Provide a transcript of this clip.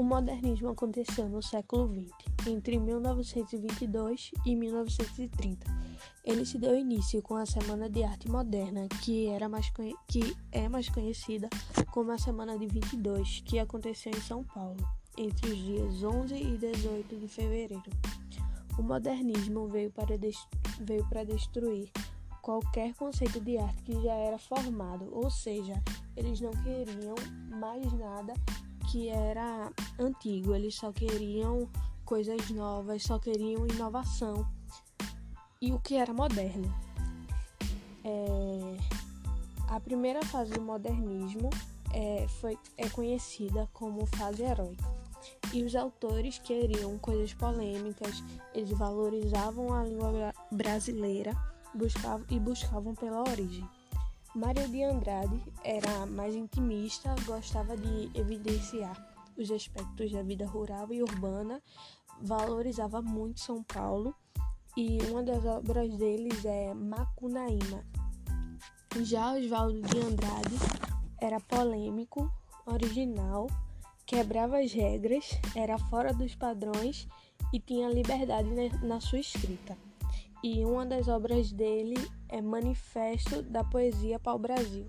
O modernismo aconteceu no século XX, entre 1922 e 1930. Ele se deu início com a Semana de Arte Moderna, que, era mais que é mais conhecida como a Semana de 22, que aconteceu em São Paulo, entre os dias 11 e 18 de fevereiro. O modernismo veio para, veio para destruir qualquer conceito de arte que já era formado, ou seja, eles não queriam mais nada que era antigo, eles só queriam coisas novas, só queriam inovação e o que era moderno. É... A primeira fase do modernismo é, foi, é conhecida como fase heróica. E os autores queriam coisas polêmicas, eles valorizavam a língua brasileira buscavam, e buscavam pela origem. Mário de Andrade era mais intimista, gostava de evidenciar os aspectos da vida rural e urbana, valorizava muito São Paulo e uma das obras deles é Macunaíma. Já Oswaldo de Andrade era polêmico, original, quebrava as regras, era fora dos padrões e tinha liberdade na sua escrita e uma das obras dele é Manifesto da Poesia para o Brasil.